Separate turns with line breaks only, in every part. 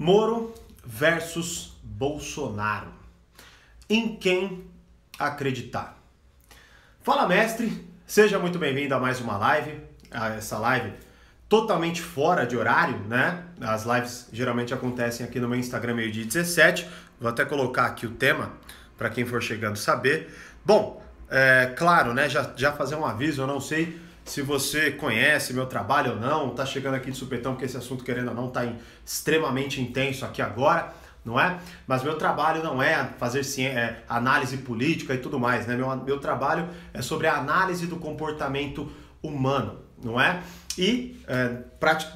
Moro versus Bolsonaro. Em quem acreditar? Fala, mestre! Seja muito bem-vindo a mais uma live. A essa live totalmente fora de horário, né? As lives geralmente acontecem aqui no meu Instagram meio-dia 17. Vou até colocar aqui o tema para quem for chegando saber. Bom, é, claro, né? Já, já fazer um aviso, eu não sei se você conhece meu trabalho ou não, tá chegando aqui de supetão porque esse assunto, querendo ou não, tá extremamente intenso aqui agora, não é? Mas meu trabalho não é fazer é, análise política e tudo mais, né? Meu, meu trabalho é sobre a análise do comportamento humano, não é? E, é,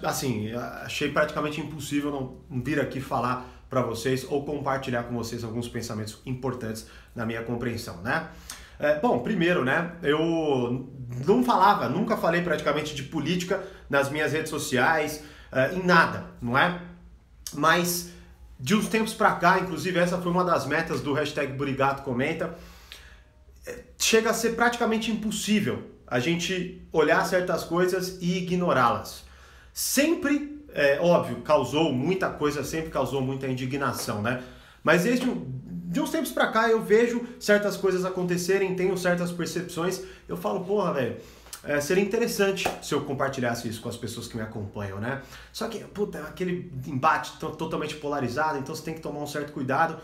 assim, achei praticamente impossível não vir aqui falar para vocês ou compartilhar com vocês alguns pensamentos importantes na minha compreensão, né? É, bom, primeiro, né? Eu não falava, nunca falei praticamente de política nas minhas redes sociais, é, em nada, não é? Mas de uns tempos para cá, inclusive essa foi uma das metas do hashtag Burigato Comenta, é, chega a ser praticamente impossível a gente olhar certas coisas e ignorá-las. Sempre, é, óbvio, causou muita coisa, sempre causou muita indignação, né? Mas desde de uns tempos pra cá eu vejo certas coisas acontecerem, tenho certas percepções, eu falo, porra, velho, é, seria interessante se eu compartilhasse isso com as pessoas que me acompanham, né? Só que, puta, é aquele embate totalmente polarizado, então você tem que tomar um certo cuidado.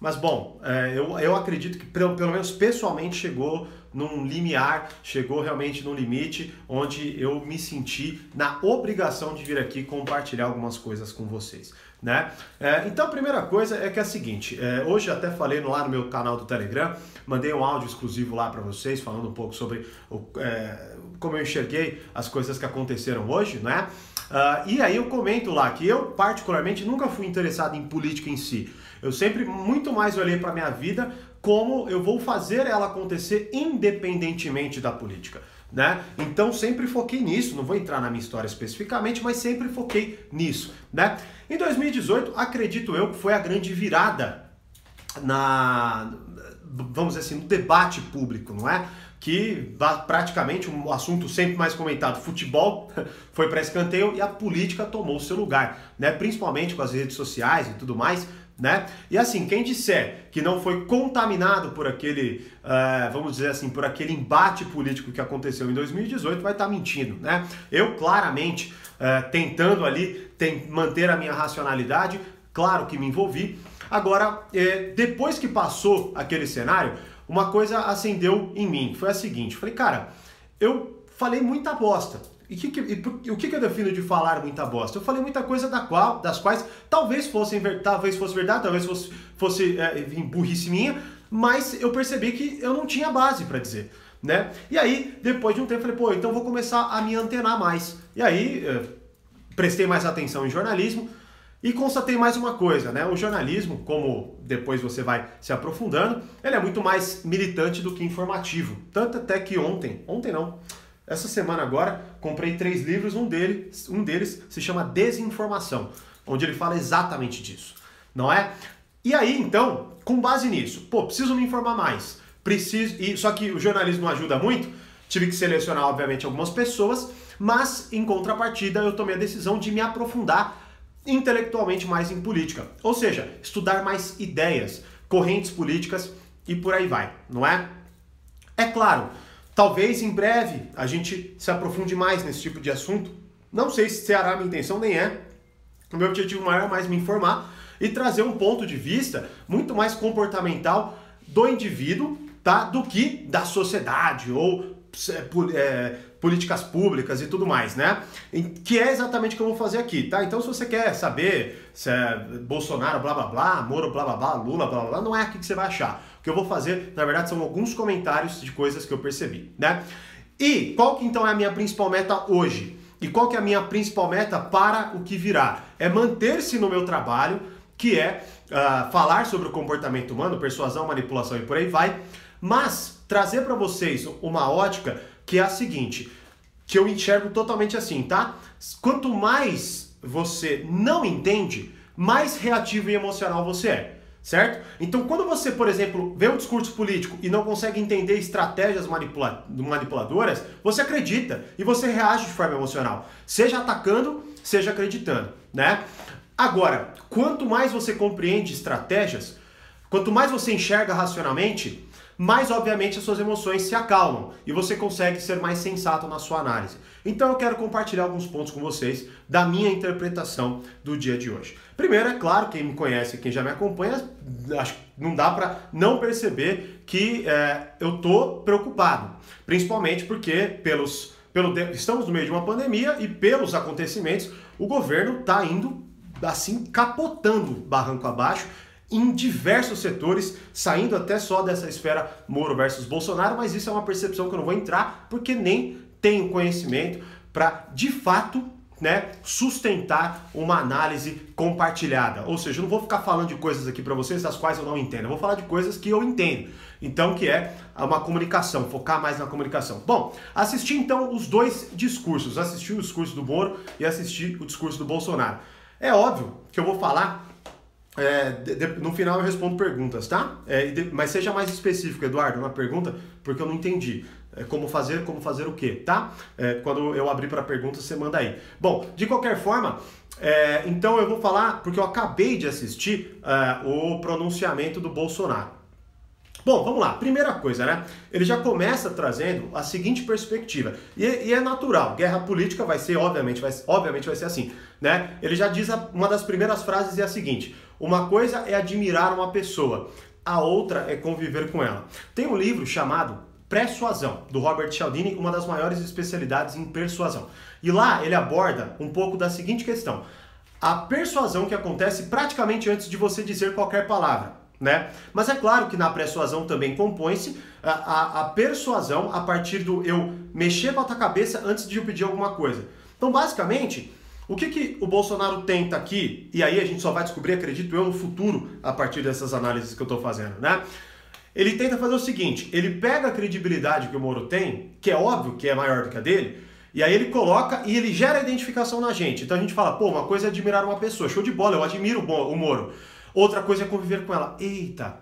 Mas bom, é, eu, eu acredito que pelo, pelo menos pessoalmente chegou num limiar, chegou realmente num limite onde eu me senti na obrigação de vir aqui compartilhar algumas coisas com vocês. Né? É, então a primeira coisa é que é a seguinte, é, hoje até falei lá no meu canal do Telegram, mandei um áudio exclusivo lá para vocês falando um pouco sobre o, é, como eu enxerguei as coisas que aconteceram hoje, né? Uh, e aí eu comento lá que eu particularmente nunca fui interessado em política em si. Eu sempre muito mais olhei para minha vida como eu vou fazer ela acontecer independentemente da política. Né? Então sempre foquei nisso, não vou entrar na minha história especificamente, mas sempre foquei nisso, né? Em 2018, acredito eu que foi a grande virada na vamos dizer assim, no debate público, não é? Que praticamente um assunto sempre mais comentado, futebol foi para escanteio e a política tomou seu lugar, né? Principalmente com as redes sociais e tudo mais, né? E assim, quem disser que não foi contaminado por aquele, uh, vamos dizer assim, por aquele embate político que aconteceu em 2018, vai estar tá mentindo, né? Eu claramente uh, tentando ali tem, manter a minha racionalidade, claro que me envolvi. Agora, eh, depois que passou aquele cenário, uma coisa acendeu em mim, foi a seguinte, falei, cara, eu falei muita bosta. E, que, que, e, o que, que eu defino de falar muita bosta? Eu falei muita coisa da qual, das quais talvez fossem talvez fosse verdade, talvez fosse, fosse é, burrice minha, mas eu percebi que eu não tinha base para dizer. Né? E aí, depois de um tempo, falei, pô, então vou começar a me antenar mais. E aí, é, prestei mais atenção em jornalismo e constatei mais uma coisa, né? O jornalismo, como depois você vai se aprofundando, ele é muito mais militante do que informativo. Tanto até que ontem, ontem não, essa semana agora, comprei três livros, um deles, um deles se chama Desinformação, onde ele fala exatamente disso, não é? E aí, então, com base nisso, pô, preciso me informar mais, preciso, e só que o jornalismo não ajuda muito, tive que selecionar, obviamente, algumas pessoas, mas em contrapartida eu tomei a decisão de me aprofundar intelectualmente mais em política, ou seja, estudar mais ideias, correntes políticas e por aí vai, não é? É claro, Talvez em breve a gente se aprofunde mais nesse tipo de assunto. Não sei se será a minha intenção, nem é. O meu objetivo maior é mais me informar e trazer um ponto de vista muito mais comportamental do indivíduo, tá? Do que da sociedade ou é, políticas públicas e tudo mais, né? Que é exatamente o que eu vou fazer aqui, tá? Então, se você quer saber se é Bolsonaro, blá blá blá, Moro, blá blá blá, Lula, blá blá blá, não é aqui que você vai achar que eu vou fazer, na verdade, são alguns comentários de coisas que eu percebi, né? E qual que então é a minha principal meta hoje? E qual que é a minha principal meta para o que virá? É manter-se no meu trabalho, que é uh, falar sobre o comportamento humano, persuasão, manipulação e por aí vai, mas trazer para vocês uma ótica que é a seguinte, que eu enxergo totalmente assim, tá? Quanto mais você não entende, mais reativo e emocional você é certo? Então, quando você, por exemplo, vê um discurso político e não consegue entender estratégias manipula manipuladoras, você acredita e você reage de forma emocional, seja atacando, seja acreditando, né? Agora, quanto mais você compreende estratégias, quanto mais você enxerga racionalmente, mais obviamente as suas emoções se acalmam e você consegue ser mais sensato na sua análise. Então eu quero compartilhar alguns pontos com vocês da minha interpretação do dia de hoje. Primeiro, é claro, quem me conhece, quem já me acompanha, acho que não dá para não perceber que é, eu tô preocupado, principalmente porque pelos pelo, estamos no meio de uma pandemia e pelos acontecimentos o governo está indo assim capotando barranco abaixo em diversos setores, saindo até só dessa esfera Moro versus Bolsonaro, mas isso é uma percepção que eu não vou entrar porque nem tenho conhecimento para de fato né, sustentar uma análise compartilhada. Ou seja, eu não vou ficar falando de coisas aqui para vocês das quais eu não entendo. Eu vou falar de coisas que eu entendo. Então, que é uma comunicação, focar mais na comunicação. Bom, assisti então os dois discursos. Assisti o discurso do Moro e assisti o discurso do Bolsonaro. É óbvio que eu vou falar é, de, de, no final eu respondo perguntas, tá? É, de, mas seja mais específico, Eduardo, na pergunta, porque eu não entendi. É, como fazer, como fazer o quê, tá? É, quando eu abrir para perguntas, você manda aí. Bom, de qualquer forma, é, então eu vou falar, porque eu acabei de assistir é, o pronunciamento do Bolsonaro. Bom, vamos lá. Primeira coisa, né? Ele já começa trazendo a seguinte perspectiva. E, e, é natural. Guerra política vai ser, obviamente, vai, obviamente vai ser assim, né? Ele já diz a, uma das primeiras frases é a seguinte: uma coisa é admirar uma pessoa, a outra é conviver com ela. Tem um livro chamado Persuasão, do Robert Cialdini, uma das maiores especialidades em persuasão. E lá ele aborda um pouco da seguinte questão: a persuasão que acontece praticamente antes de você dizer qualquer palavra. Né? Mas é claro que na persuasão também compõe-se a, a, a, persuasão a partir do eu mexer com a tua cabeça antes de eu pedir alguma coisa. Então, basicamente, o que, que o Bolsonaro tenta aqui, e aí a gente só vai descobrir, acredito eu, no futuro, a partir dessas análises que eu estou fazendo, né? Ele tenta fazer o seguinte: ele pega a credibilidade que o Moro tem, que é óbvio que é maior do que a dele, e aí ele coloca e ele gera identificação na gente. Então a gente fala, pô, uma coisa é admirar uma pessoa, show de bola, eu admiro o Moro. Outra coisa é conviver com ela. Eita,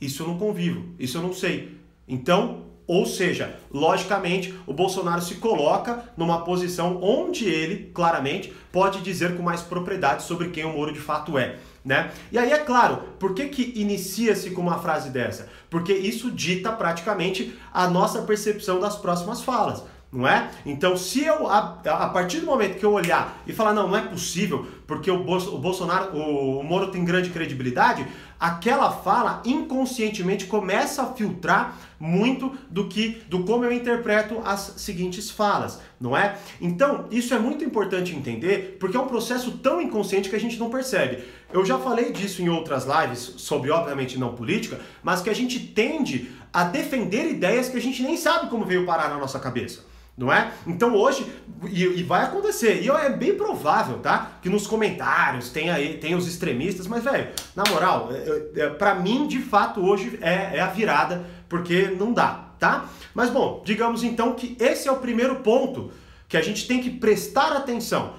isso eu não convivo, isso eu não sei. Então, ou seja, logicamente, o Bolsonaro se coloca numa posição onde ele, claramente, pode dizer com mais propriedade sobre quem o Moro de fato é. Né? E aí é claro, por que, que inicia-se com uma frase dessa? Porque isso dita praticamente a nossa percepção das próximas falas não é? Então, se eu, a, a, partir do momento que eu olhar e falar, não, não é possível, porque o, Bolso, o Bolsonaro, o, o Moro tem grande credibilidade, aquela fala inconscientemente começa a filtrar muito do que, do como eu interpreto as seguintes falas, não é? Então, isso é muito importante entender, porque é um processo tão inconsciente que a gente não percebe. Eu já falei disso em outras lives, sobre obviamente não política, mas que a gente tende a defender ideias que a gente nem sabe como veio parar na nossa cabeça não é? Então hoje, e, e, vai acontecer, e é bem provável, tá? Que nos comentários tem aí, tem os extremistas, mas, velho, na moral, é, é, para mim, de fato, hoje é, é a virada, porque não dá, tá? Mas bom, digamos então que esse é o primeiro ponto que a gente tem que prestar atenção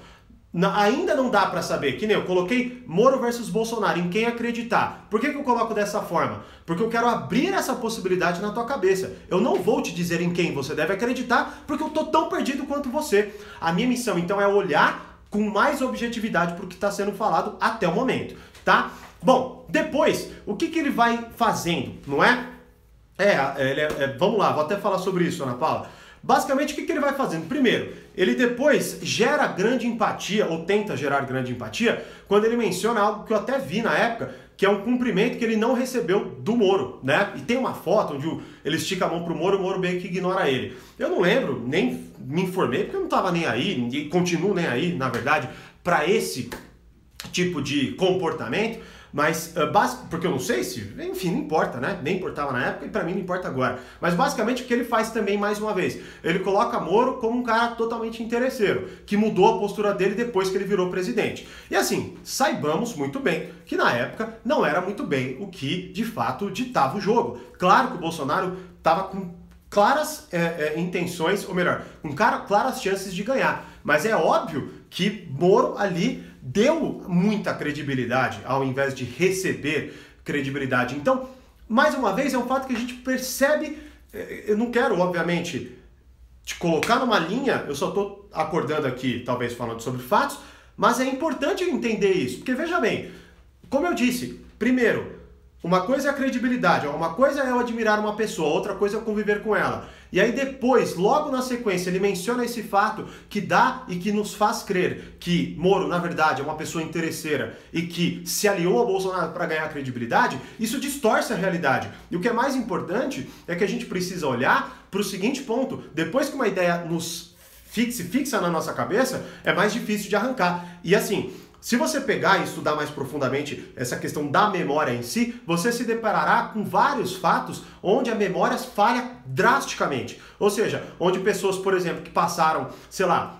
ainda não dá para saber, que nem eu coloquei Moro versus Bolsonaro, em quem acreditar. Por que, que eu coloco dessa forma? Porque eu quero abrir essa possibilidade na tua cabeça. Eu não vou te dizer em quem você deve acreditar, porque eu tô tão perdido quanto você. A minha missão então é olhar com mais objetividade para o que está sendo falado até o momento, tá? Bom, depois, o que, que ele vai fazendo, não é? É, é, é, vamos lá, vou até falar sobre isso, Ana Paula. Basicamente, o que, que ele vai fazendo? Primeiro, ele depois gera grande empatia, ou tenta gerar grande empatia, quando ele menciona algo que eu até vi na época, que é um cumprimento que ele não recebeu do Moro, né? E tem uma foto onde ele estica a mão pro Moro o Moro meio que ignora ele. Eu não lembro, nem me informei, porque eu não tava nem aí, e continuo nem aí, na verdade, para esse tipo de comportamento. Mas, uh, porque eu não sei se, enfim, não importa, né? Nem importava na época e para mim não importa agora. Mas basicamente o que ele faz também, mais uma vez, ele coloca Moro como um cara totalmente interesseiro, que mudou a postura dele depois que ele virou presidente. E assim, saibamos muito bem que na época não era muito bem o que de fato ditava o jogo. Claro que o Bolsonaro estava com claras é, é, intenções, ou melhor, com claras chances de ganhar. Mas é óbvio que Moro ali deu muita credibilidade ao invés de receber credibilidade. Então, mais uma vez, é um fato que a gente percebe. Eh, eu não quero, obviamente, te colocar numa linha, eu só estou acordando aqui, talvez falando sobre fatos, Mas é importante entender isso, porque veja bem, como eu disse, primeiro, uma coisa é a credibilidade, uma coisa é eu admirar uma pessoa, outra coisa é conviver com ela. E aí depois, logo na sequência, ele menciona esse fato que dá e que nos faz crer que Moro, na verdade, é uma pessoa interesseira e que se aliou ao Bolsonaro para ganhar credibilidade, isso distorce a realidade. E o que é mais importante é que a gente precisa olhar para o seguinte ponto: depois que uma ideia nos fixe, fixa na nossa cabeça, é mais difícil de arrancar. E assim, se você pegar e estudar mais profundamente essa questão da memória em si, você se deparará com vários fatos onde a memória falha drasticamente. Ou seja, onde pessoas, por exemplo, que passaram, sei lá,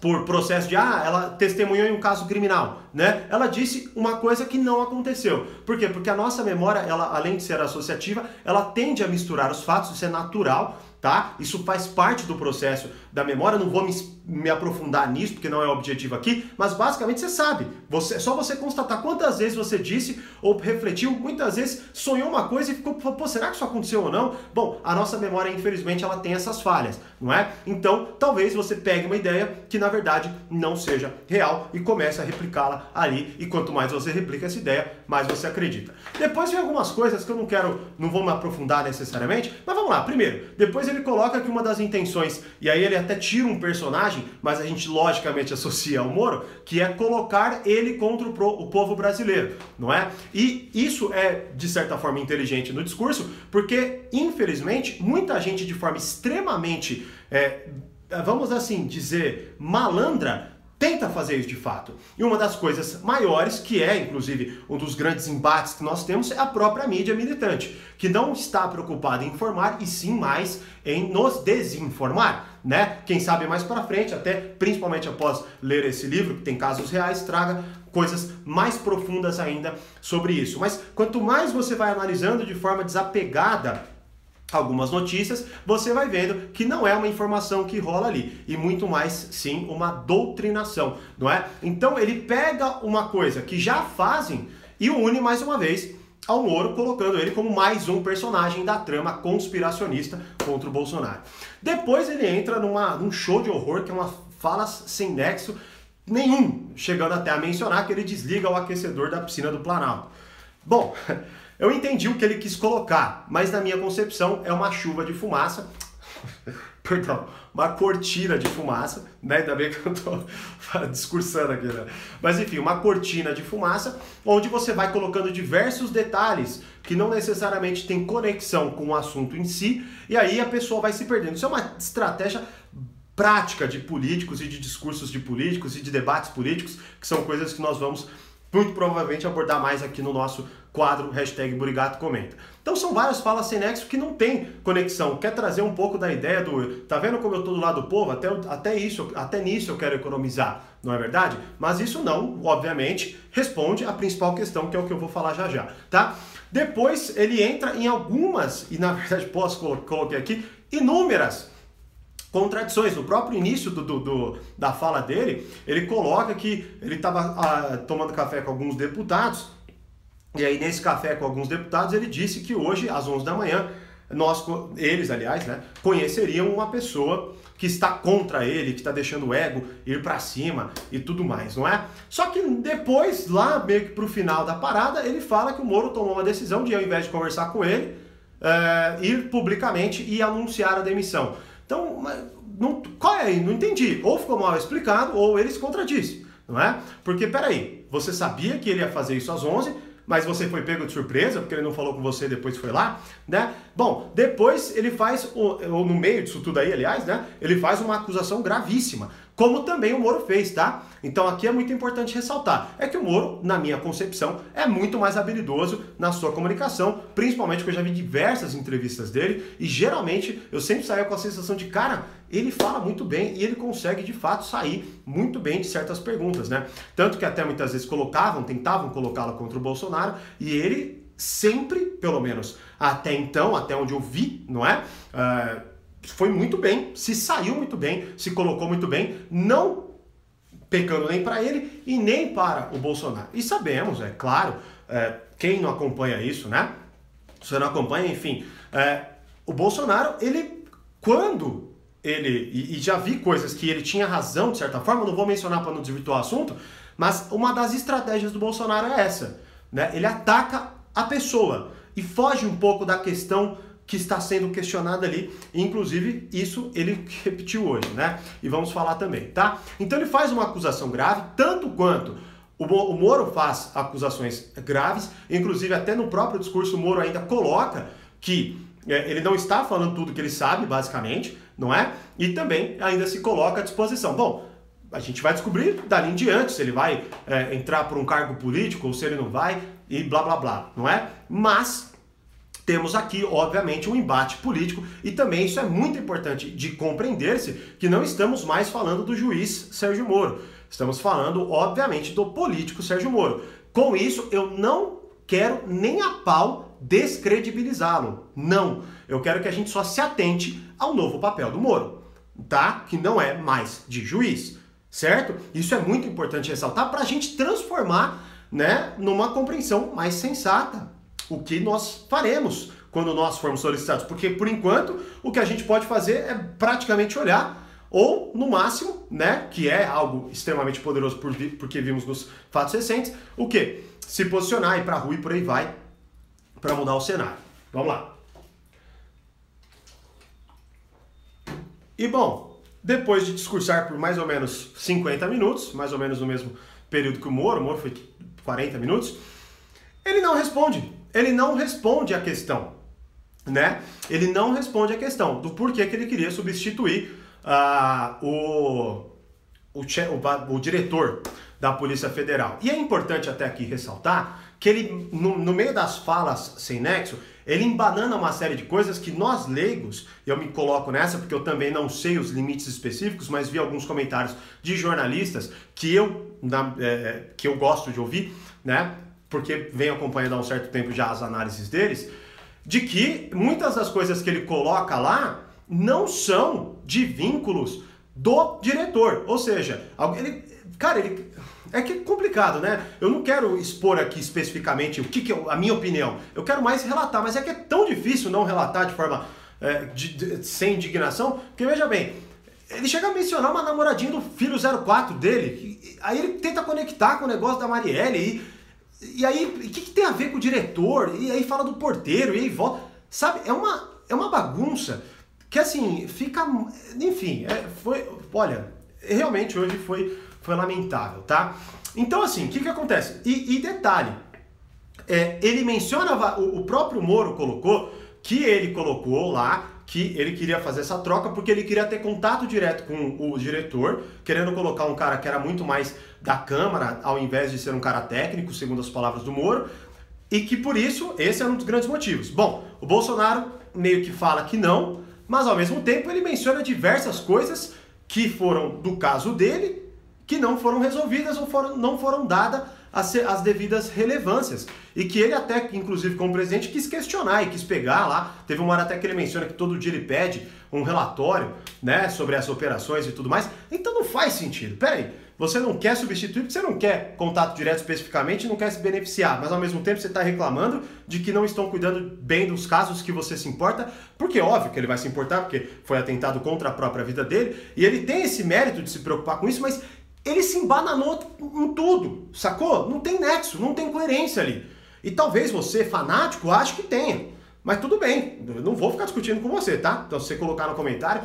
por processo de ah, ela testemunhou em um caso criminal, né? Ela disse uma coisa que não aconteceu. Por quê? Porque a nossa memória, ela além de ser associativa, ela tende a misturar os fatos, isso é natural tá? Isso faz parte do processo da memória, não vou me, me, aprofundar nisso, porque não é o objetivo aqui, mas basicamente você sabe, você, é só você constatar quantas vezes você disse ou refletiu, muitas vezes sonhou uma coisa e ficou, pô, será que isso aconteceu ou não? Bom, a nossa memória, infelizmente, ela tem essas falhas, não é? Então, talvez você pegue uma ideia que, na verdade, não seja real e comece a replicá-la ali, e quanto mais você replica essa ideia, mais você acredita. Depois vem algumas coisas que eu não quero, não vou me aprofundar necessariamente, mas vamos lá, primeiro, depois ele coloca que uma das intenções, e aí ele até tira um personagem, mas a gente logicamente associa ao Moro, que é colocar ele contra o, pro, o povo brasileiro, não é? E isso é, de certa forma, inteligente no discurso, porque, infelizmente, muita gente de forma extremamente, é, vamos assim dizer, malandra, tenta fazer isso de fato. E uma das coisas maiores, que é inclusive um dos grandes embates que nós temos, é a própria mídia militante, que não está preocupada em informar e sim mais em nos desinformar, né? Quem sabe mais para frente, até principalmente após ler esse livro, que tem casos reais, traga coisas mais profundas ainda sobre isso. Mas quanto mais você vai analisando de forma desapegada algumas notícias, você vai vendo que não é uma informação que rola ali, e muito mais sim uma doutrinação, não é? Então ele pega uma coisa que já fazem e une mais uma vez ao Moro, colocando ele como mais um personagem da trama conspiracionista contra o Bolsonaro. Depois ele entra numa, num show de horror que é uma fala sem nexo nenhum, chegando até a mencionar que ele desliga o aquecedor da piscina do Planalto. Bom, Eu entendi o que ele quis colocar, mas na minha concepção é uma chuva de fumaça. Perdão, uma cortina de fumaça, né? Ainda bem que eu tô discursando aqui, né? Mas enfim, uma cortina de fumaça, onde você vai colocando diversos detalhes que não necessariamente tem conexão com o assunto em si, e aí a pessoa vai se perdendo. Isso é uma estratégia prática de políticos e de discursos de políticos e de debates políticos, que são coisas que nós vamos muito provavelmente abordar mais aqui no nosso quadro hashtag Burigato Comenta. Então são várias falas sem nexo que não tem conexão. Quer trazer um pouco da ideia do. Tá vendo como eu tô do lado do povo? Até, até isso, até nisso eu quero economizar, não é verdade? Mas isso não, obviamente, responde à principal questão, que é o que eu vou falar já já, tá? Depois ele entra em algumas, e na verdade posso coloquei aqui, inúmeras contradições. No próprio início do, do, do, da fala dele, ele coloca que ele estava ah, tomando café com alguns deputados, e aí nesse café com alguns deputados ele disse que hoje, às 11 da manhã, nós, eles aliás, né, conheceriam uma pessoa que está contra ele, que está deixando o ego ir para cima e tudo mais, não é? Só que depois, lá meio que pro final da parada, ele fala que o Moro tomou uma decisão de, ao invés de conversar com ele, é, ir publicamente e anunciar a demissão. Então, não, qual é aí? Não entendi. Ou ficou mal explicado, ou ele se contradisse, não é? Porque, peraí, você sabia que ele ia fazer isso às 11, mas você foi pego de surpresa, porque ele não falou com você depois foi lá, né? Bom, depois ele faz, ou no meio disso tudo aí, aliás, né? Ele faz uma acusação gravíssima como também o Moro fez, tá? Então aqui é muito importante ressaltar, é que o Moro, na minha concepção, é muito mais habilidoso na sua comunicação, principalmente porque eu já vi diversas entrevistas dele e geralmente eu sempre saio com a sensação de, cara, ele fala muito bem e ele consegue de fato sair muito bem de certas perguntas, né? Tanto que até muitas vezes colocavam, tentavam colocá-lo contra o Bolsonaro e ele sempre, pelo menos até então, até onde eu vi, não é? Uh, foi muito bem, se saiu muito bem, se colocou muito bem, não pecando nem para ele e nem para o Bolsonaro. E sabemos, é claro, é, quem não acompanha isso, né? Se você não acompanha, enfim, é, o Bolsonaro, ele, quando ele, e, e já vi coisas que ele tinha razão, de certa forma, não vou mencionar para não desvirtuar o assunto, mas uma das estratégias do Bolsonaro é essa. Né? Ele ataca a pessoa e foge um pouco da questão que está sendo questionada ali. Inclusive, isso ele repetiu hoje, né? E vamos falar também, tá? Então ele faz uma acusação grave, tanto quanto o Moro faz acusações graves, inclusive até no próprio discurso o Moro ainda coloca que é, ele não está falando tudo que ele sabe, basicamente, não é? E também ainda se coloca à disposição. Bom, a gente vai descobrir dali em diante se ele vai é, entrar por um cargo político ou se ele não vai e blá blá blá, não é? Mas temos aqui, obviamente, um embate político e também isso é muito importante de compreender-se que não estamos mais falando do juiz Sérgio Moro. Estamos falando, obviamente, do político Sérgio Moro. Com isso, eu não quero nem a pau descredibilizá-lo. Não. Eu quero que a gente só se atente ao novo papel do Moro, tá? Que não é mais de juiz, certo? Isso é muito importante ressaltar para a gente transformar, né, numa compreensão mais sensata. O que nós faremos quando nós formos solicitados? Porque por enquanto o que a gente pode fazer é praticamente olhar ou no máximo, né, que é algo extremamente poderoso por, porque vimos nos fatos recentes, o que? Se posicionar, ir para rua e por aí vai, para mudar o cenário. Vamos lá. E bom, depois de discursar por mais ou menos 50 minutos, mais ou menos no mesmo período que o Moro, o Moro foi 40 minutos, ele não responde. Ele não responde a questão, né? Ele não responde a questão do porquê que ele queria substituir uh, o, o, o, o diretor da Polícia Federal. E é importante até aqui ressaltar que ele, no, no, meio das falas sem nexo, ele embanana uma série de coisas que nós leigos, e eu me coloco nessa porque eu também não sei os limites específicos, mas vi alguns comentários de jornalistas que eu, na, é, que eu gosto de ouvir, né? Porque venho acompanhando há um certo tempo já as análises deles, de que muitas das coisas que ele coloca lá não são de vínculos do diretor. Ou seja, ele, cara, ele é que é complicado, né? Eu não quero expor aqui especificamente o que, que é a minha opinião. Eu quero mais relatar, mas é que é tão difícil não relatar de forma é, de, de, sem indignação, porque veja bem, ele chega a mencionar uma namoradinha do filho 04 dele, e, aí ele tenta conectar com o negócio da Marielle, e, e aí o que, que tem a ver com o diretor? E aí fala do porteiro, e aí volta. Sabe, é uma, é uma bagunça que assim, fica. Enfim, é, foi. Olha, realmente hoje foi foi lamentável, tá? Então, assim, o que, que acontece? E, e detalhe, é, ele menciona, o, o próprio Moro colocou que ele colocou lá que ele queria fazer essa troca porque ele queria ter contato direto com o diretor, querendo colocar um cara que era muito mais da Câmara, ao invés de ser um cara técnico, segundo as palavras do Moro, e que por isso esse é um dos grandes motivos. Bom, o Bolsonaro meio que fala que não, mas ao mesmo tempo ele menciona diversas coisas que foram do caso dele que não foram resolvidas ou foram, não foram dadas as, as devidas relevâncias. E que ele até, inclusive como presidente, quis questionar e quis pegar lá. Teve uma hora até que ele menciona que todo dia ele pede um relatório né, sobre as operações e tudo mais. Então não faz sentido. Peraí, você não quer substituir porque você não quer contato direto especificamente não quer se beneficiar, mas ao mesmo tempo você está reclamando de que não estão cuidando bem dos casos que você se importa, porque óbvio que ele vai se importar, porque foi atentado contra a própria vida dele, e ele tem esse mérito de se preocupar com isso, mas ele se embananou em tudo, sacou? Não tem nexo, não tem coerência ali. E talvez você, fanático, ache que tenha. Mas tudo bem, eu não vou ficar discutindo com você, tá? Então, se você colocar no comentário,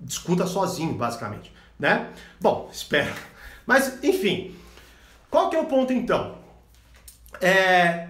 discuta sozinho, basicamente, né? Bom, espero. Mas, enfim, qual que é o ponto então? É...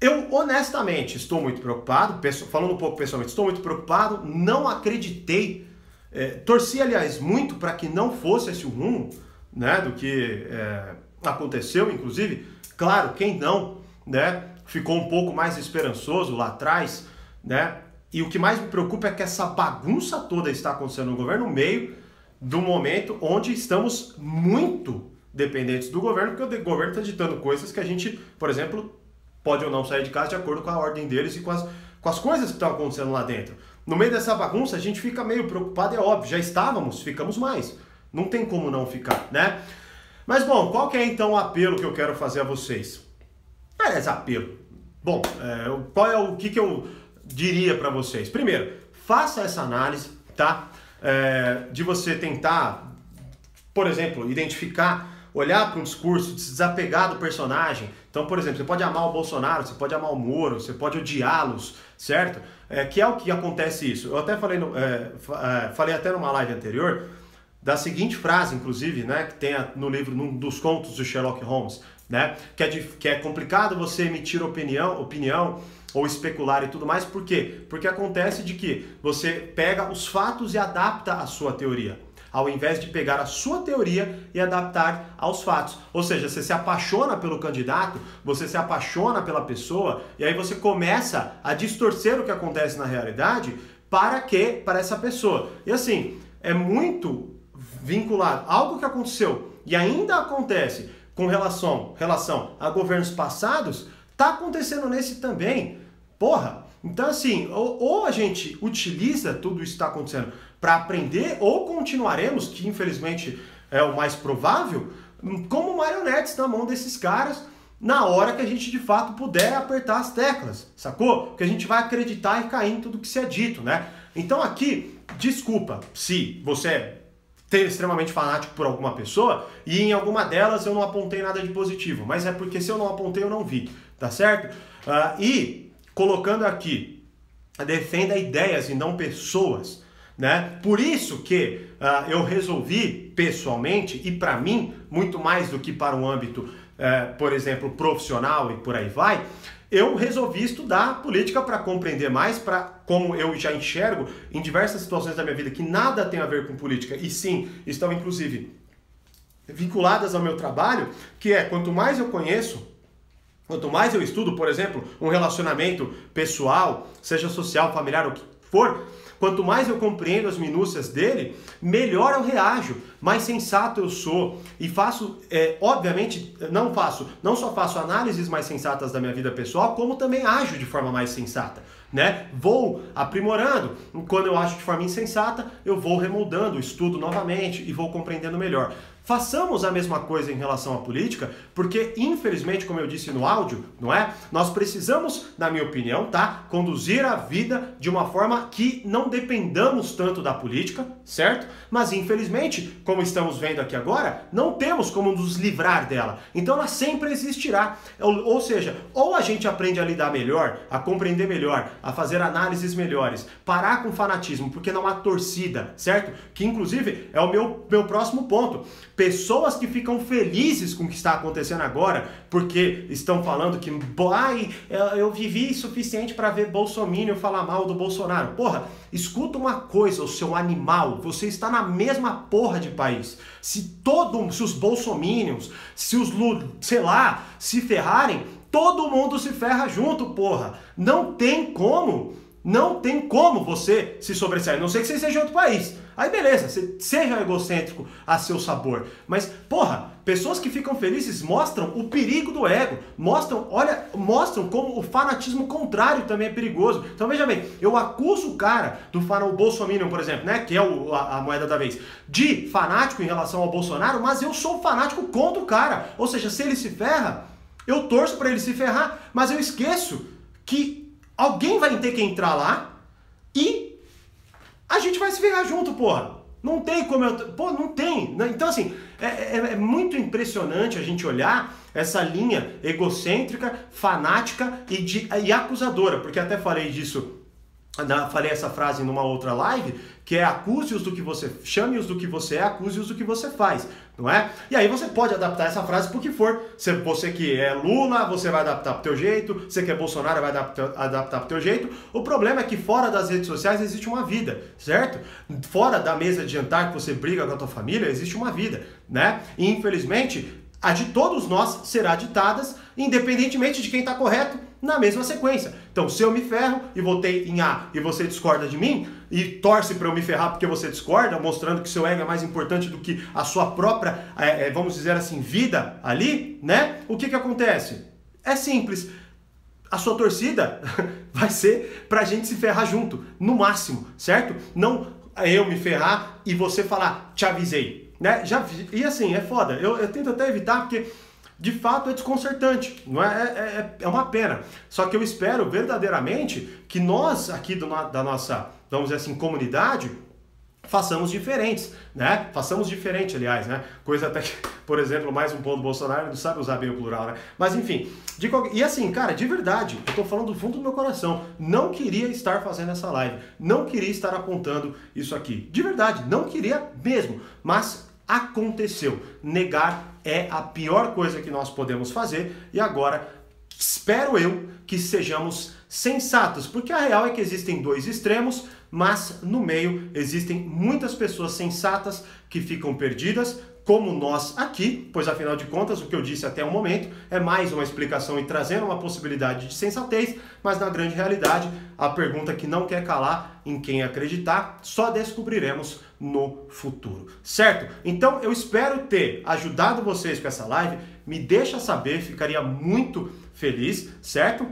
Eu honestamente estou muito preocupado, falando um pouco pessoalmente, estou muito preocupado, não acreditei é, torci, aliás, muito para que não fosse esse o rumo né, do que é, aconteceu, inclusive. Claro, quem não né, ficou um pouco mais esperançoso lá atrás, né? E o que mais me preocupa é que essa bagunça toda está acontecendo no governo no meio do momento onde estamos muito dependentes do governo, porque o governo está ditando coisas que a gente, por exemplo, pode ou não sair de casa de acordo com a ordem deles e com as, com as coisas que estão acontecendo lá dentro. No meio dessa bagunça, a gente fica meio preocupado, é óbvio, já estávamos, ficamos mais. Não tem como não ficar, né? Mas bom, qual que é então o apelo que eu quero fazer a vocês? Aliás, apelo. Bom, é, qual é o que, que eu diria para vocês? Primeiro, faça essa análise, tá? é, de você tentar, por exemplo, identificar, olhar para um discurso, se desapegar do personagem. Então, por exemplo, você pode amar o Bolsonaro, você pode amar o Moro, você pode odiá-los, certo? É, que é o que acontece isso. Eu até falei, no, é, é falei até numa live anterior da seguinte frase, inclusive, né, que tem no livro, num dos contos do Sherlock Holmes, né, que é, de, que é complicado você emitir opinião, opinião ou especular e tudo mais, por quê? Porque acontece de que você pega os fatos e adapta a sua teoria, ao invés de pegar a sua teoria e adaptar aos fatos. Ou seja, você se apaixona pelo candidato, você se apaixona pela pessoa, e aí você começa a distorcer o que acontece na realidade para que para essa pessoa. E assim, é muito vinculado algo que aconteceu e ainda acontece com relação, relação a governos passados, tá acontecendo nesse também. Porra! Então, assim, ou, ou a gente utiliza tudo isso que está acontecendo para aprender, ou continuaremos, que infelizmente é o mais provável, como marionetes na mão desses caras na hora que a gente de fato puder apertar as teclas, sacou? Que a gente vai acreditar e cair em tudo que se é dito, né? Então aqui, desculpa se você é ser extremamente fanático por alguma pessoa e em alguma delas eu não apontei nada de positivo, mas é porque se eu não apontei eu não vi, tá certo? Uh, e colocando aqui, defenda ideias e não pessoas, né? Por isso que uh, eu resolvi pessoalmente e para mim muito mais do que para um âmbito, uh, por exemplo, profissional e por aí vai, eu resolvi estudar política para compreender mais, para como eu já enxergo em diversas situações da minha vida que nada tem a ver com política. E sim estão inclusive vinculadas ao meu trabalho, que é quanto mais eu conheço, quanto mais eu estudo, por exemplo, um relacionamento pessoal, seja social, familiar, o que for, Quanto mais eu compreendo as minúcias dele, melhor eu reajo, mais sensato eu sou e faço, é, obviamente, não faço, não só faço análises mais sensatas da minha vida pessoal, como também ajo de forma mais sensata. Né? Vou aprimorando. Quando eu acho de forma insensata, eu vou remoldando, estudo novamente e vou compreendendo melhor. Façamos a mesma coisa em relação à política, porque infelizmente, como eu disse no áudio, não é? Nós precisamos, na minha opinião, tá, conduzir a vida de uma forma que não dependamos tanto da política, certo? Mas infelizmente, como estamos vendo aqui agora, não temos como nos livrar dela. Então ela sempre existirá. Ou, ou seja, ou a gente aprende a lidar melhor, a compreender melhor, a fazer análises melhores, parar com fanatismo, porque não há torcida, certo? Que inclusive é o meu, meu próximo ponto Pessoas que ficam felizes com o que está acontecendo agora, porque estão falando que ai, eu vivi suficiente para ver Bolsonaro falar mal do Bolsonaro. Porra, escuta uma coisa, o seu animal, você está na mesma porra de país. Se todo, se os bolsominions, se os, sei lá, se ferrarem, todo mundo se ferra junto, porra. Não tem como, não tem como você se sobressair, não sei que você seja outro país. Aí beleza, seja egocêntrico a seu sabor. Mas, porra, pessoas que ficam felizes mostram o perigo do ego. Mostram, olha, mostram como o fanatismo contrário também é perigoso. Então veja bem, eu acuso o cara do o Bolsonaro, por exemplo, né? Que é o, a, a, moeda da vez, de fanático em relação ao Bolsonaro, mas eu sou fanático contra o cara. Ou seja, se ele se ferra, eu torço para ele se ferrar, mas eu esqueço que alguém vai ter que entrar lá e a gente vai se ferrar junto, porra. Não tem como eu. Pô, não tem. Né? Então, assim, é, é, é, muito impressionante a gente olhar essa linha egocêntrica, fanática e, de, e acusadora, porque até falei disso falei essa frase numa outra live, que é acuse-os do que você, chame-os do que você é, acuse-os do que você faz, não é? E aí você pode adaptar essa frase para o que for. Se você que é Lula, você vai adaptar para o teu jeito, você que é Bolsonaro, vai adaptar, para o teu jeito. O problema é que fora das redes sociais existe uma vida, certo? Fora da mesa de jantar que você briga com a tua família, existe uma vida, né? E infelizmente, a de todos nós será ditadas, independentemente de quem está correto, na mesma sequência. Então, se eu me ferro e votei em A e você discorda de mim, e torce para eu me ferrar porque você discorda, mostrando que seu ego é mais importante do que a sua própria, é, é, vamos dizer assim, vida ali, né? O que, que acontece? É simples. A sua torcida vai ser pra gente se ferrar junto, no máximo, certo? Não eu me ferrar e você falar, te avisei né? Já, e assim, é foda. Eu, eu tento até evitar porque de fato é desconcertante, não é? É, é, é, uma pena. Só que eu espero verdadeiramente que nós aqui do, da nossa, vamos dizer assim, comunidade, façamos diferentes, né? Façamos diferente, aliás, né? Coisa até que, por exemplo, mais um ponto do Bolsonaro, não sabe usar bem o plural, né? Mas enfim, de qualquer... e assim, cara, de verdade, eu tô falando do fundo do meu coração, não queria estar fazendo essa live, não queria estar apontando isso aqui, de verdade, não queria mesmo, mas aconteceu. Negar é a pior coisa que nós podemos fazer e agora espero eu que sejamos sensatos, porque a real é que existem dois extremos, mas no meio existem muitas pessoas sensatas que ficam perdidas, como nós aqui, pois afinal de contas o que eu disse até o momento é mais uma explicação e trazendo uma possibilidade de sensatez, mas na grande realidade a pergunta que não quer calar em quem acreditar só descobriremos no futuro, certo? Então eu espero ter ajudado vocês com essa live, me deixa saber, ficaria muito feliz, certo?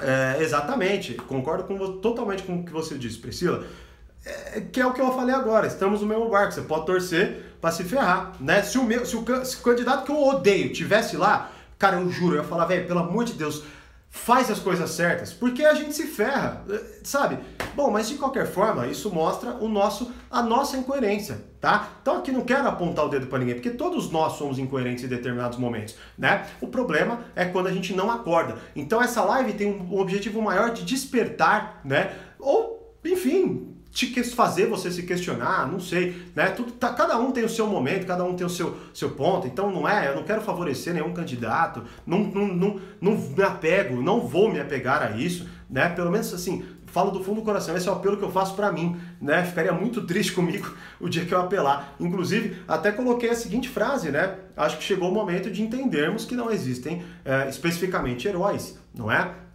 É, exatamente, concordo com, totalmente com o que você disse, Priscila. É, que é o que eu falei agora, estamos no mesmo barco, você pode torcer para se ferrar, né? Se o, meu, se o, se o candidato que eu odeio tivesse lá, cara, eu juro, eu ia falar, velho, pelo amor de Deus, faz as coisas certas, porque a gente se ferra, eh, sabe? Bom, mas de qualquer forma, isso mostra o nosso, a nossa incoerência, tá? Então aqui não quero apontar o dedo para ninguém, porque todos nós somos incoerentes em determinados momentos, né? O problema é quando a gente não acorda. Então essa live tem um objetivo maior de despertar, né? Ou, enfim, te fazer você se questionar, não sei, né? Tudo, tá, cada um tem o seu momento, cada um tem o seu, seu ponto, então não é, eu não quero favorecer nenhum candidato, não, não, não, não me apego, não vou me apegar a isso, né? Pelo menos assim, falo do fundo do coração, esse é o apelo que eu faço para mim, né? Ficaria muito triste comigo o dia que eu apelar. Inclusive, até coloquei a seguinte frase, né? Acho que chegou o momento de entendermos que não existem é, especificamente heróis, não é?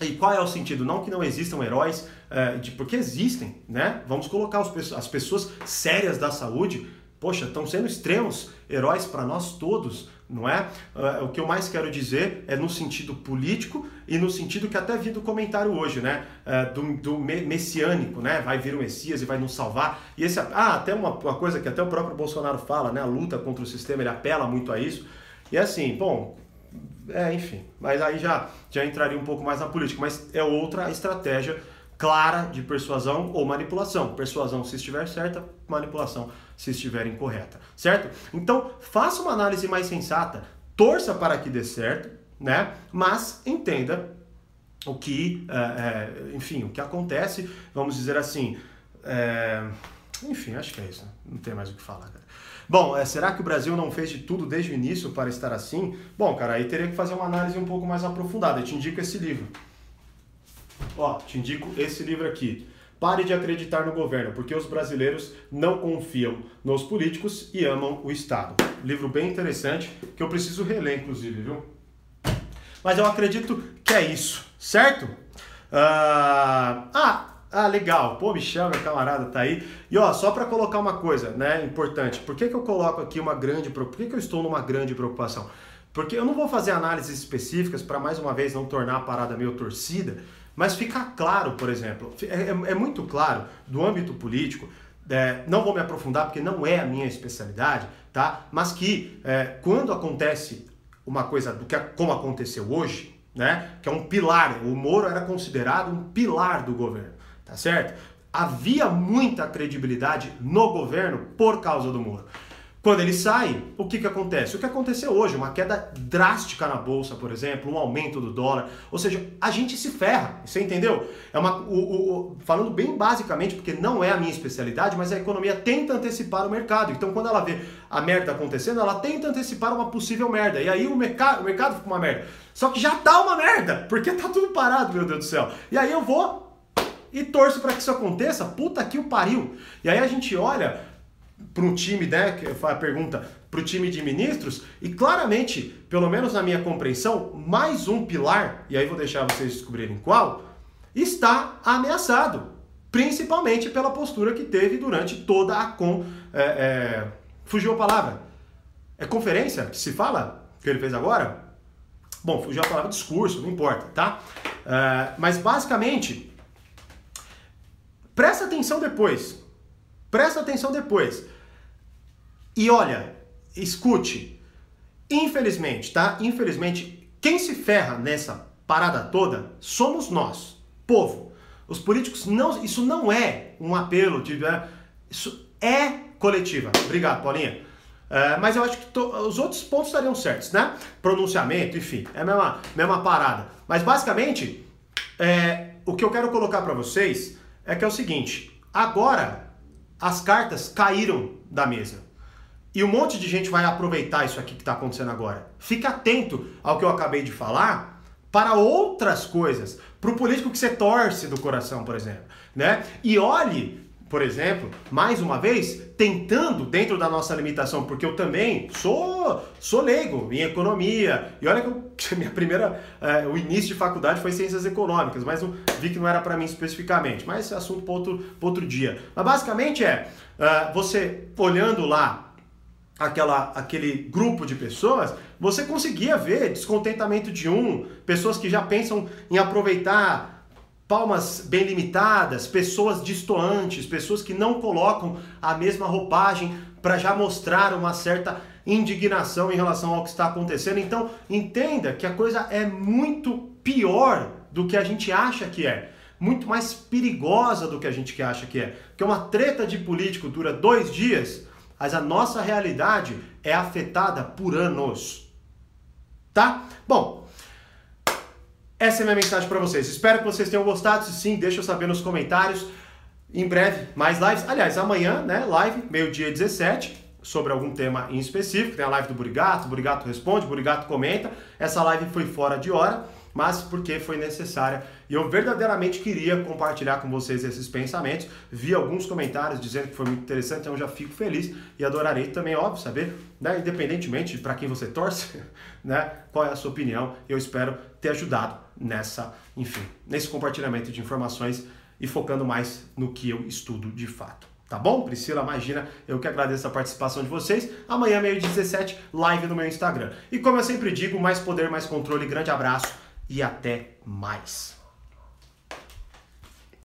E qual é o sentido? Não que não existam heróis, é, de, porque existem, né? Vamos colocar as pessoas sérias da saúde, poxa, estão sendo extremos heróis para nós todos, não é? Uh, o que eu mais quero dizer é no sentido político e no sentido que até vi do comentário hoje, né? Uh, do, do, messiânico, né? Vai vir o Messias e vai nos salvar. E esse, ah, até uma, uma coisa que até o próprio Bolsonaro fala, né? A luta contra o sistema, ele apela muito a isso. E assim, bom, é, enfim, mas aí já, já entraria um pouco mais na política, mas é outra estratégia clara de persuasão ou manipulação. Persuasão se estiver certa, manipulação se estiver incorreta, certo? Então, faça uma análise mais sensata, torça para que dê certo, né? Mas entenda o que, é, é, enfim, o que acontece, vamos dizer assim, é, enfim, acho que é isso, não tem mais o que falar, cara. Bom, é, será que o Brasil não fez de tudo desde o início para estar assim? Bom, cara, aí teria que fazer uma análise um pouco mais aprofundada. Eu te indico esse livro. Ó, te indico esse livro aqui. Pare de acreditar no governo, porque os brasileiros não confiam nos políticos e amam o Estado. Livro bem interessante, que eu preciso reler, inclusive, viu? Mas eu acredito que é isso, certo? Uh... Ah, legal. Pô, Michel, meu camarada, tá aí. E ó, só para colocar uma coisa, né, importante. Por que, que eu coloco aqui uma grande... Por que, que eu estou numa grande preocupação? Porque eu não vou fazer análises específicas para, mais uma vez, não tornar a parada meio torcida, mas ficar claro, por exemplo, é, é, é muito claro do âmbito político, é, não vou me aprofundar porque não é a minha especialidade, tá? Mas que é, quando acontece uma coisa do que como aconteceu hoje, né? Que é um pilar, o Moro era considerado um pilar do governo, tá certo? Havia muita credibilidade no governo por causa do Moro. Quando ele sai, o que, que acontece? O que aconteceu hoje, uma queda drástica na bolsa, por exemplo, um aumento do dólar, ou seja, a gente se ferra, você entendeu? É uma, o, o, falando bem basicamente, porque não é a minha especialidade, mas a economia tenta antecipar o mercado. Então, quando ela vê a merda acontecendo, ela tenta antecipar uma possível merda. E aí o mercado, o mercado fica uma merda. Só que já tá uma merda, porque tá tudo parado, meu Deus do céu. E aí eu vou e torço para que isso aconteça, puta que o pariu. E aí a gente olha para um time, né, que foi a pergunta, para o time de ministros, e claramente, pelo menos na minha compreensão, mais um pilar, e aí vou deixar vocês descobrirem qual, está ameaçado, principalmente pela postura que teve durante toda a com... É, é, fugiu a palavra. É conferência que se fala, que ele fez agora? Bom, fugiu a palavra discurso, não importa, tá? É, mas basicamente, presta atenção depois, Presta atenção depois. E olha, escute. Infelizmente, tá? Infelizmente, quem se ferra nessa parada toda somos nós, povo. Os políticos não, isso não é um apelo de, né? Isso é coletiva. Obrigado, Paulinha. É, mas eu acho que to, os outros pontos estariam certos, né? Pronunciamento, enfim, é a mesma, mesma parada. Mas basicamente, é, o que eu quero colocar para vocês é que é o seguinte: agora as cartas caíram da mesa. E um monte de gente vai aproveitar isso aqui que está acontecendo agora. Fique atento ao que eu acabei de falar para outras coisas. Para o político que você torce do coração, por exemplo. Né? E olhe por exemplo, mais uma vez, tentando dentro da nossa limitação, porque eu também sou sou leigo em economia. E olha que, eu, minha primeira é, o início de faculdade foi ciências econômicas, mas vi que não era para mim especificamente. Mas esse assunto para outro, outro dia. Mas basicamente é uh, você olhando lá aquela, aquele grupo de pessoas, você conseguia ver descontentamento de um, pessoas que já pensam em aproveitar palmas bem limitadas, pessoas distoantes, pessoas que não colocam a mesma roupagem para já mostrar uma certa indignação em relação ao que está acontecendo. Então, entenda que a coisa é muito pior do que a gente acha que é. Muito mais perigosa do que a gente acha que é. Porque uma treta de político dura dois dias, mas a nossa realidade é afetada por anos. Tá? Bom, essa é a minha mensagem para vocês. Espero que vocês tenham gostado. Se sim, deixa eu saber nos comentários. Em breve, mais lives. Aliás, amanhã, né, live, meio-dia 17, sobre algum tema em específico. Tem a live do Burigato, Burigato responde, Burigato comenta. Essa live foi fora de hora mas porque foi necessária. E eu verdadeiramente queria compartilhar com vocês esses pensamentos. Vi alguns comentários dizendo que foi muito interessante, então já fico feliz e adorarei também, óbvio, saber, né, independentemente para quem você torce, né, qual é a sua opinião. Eu espero ter ajudado nessa, enfim, nesse compartilhamento de informações e focando mais no que eu estudo de fato. Tá bom? Priscila, imagina, eu que agradeço a participação de vocês. Amanhã, meio 17, live no meu Instagram. E como eu sempre digo, mais poder, mais controle. Grande abraço e até mais.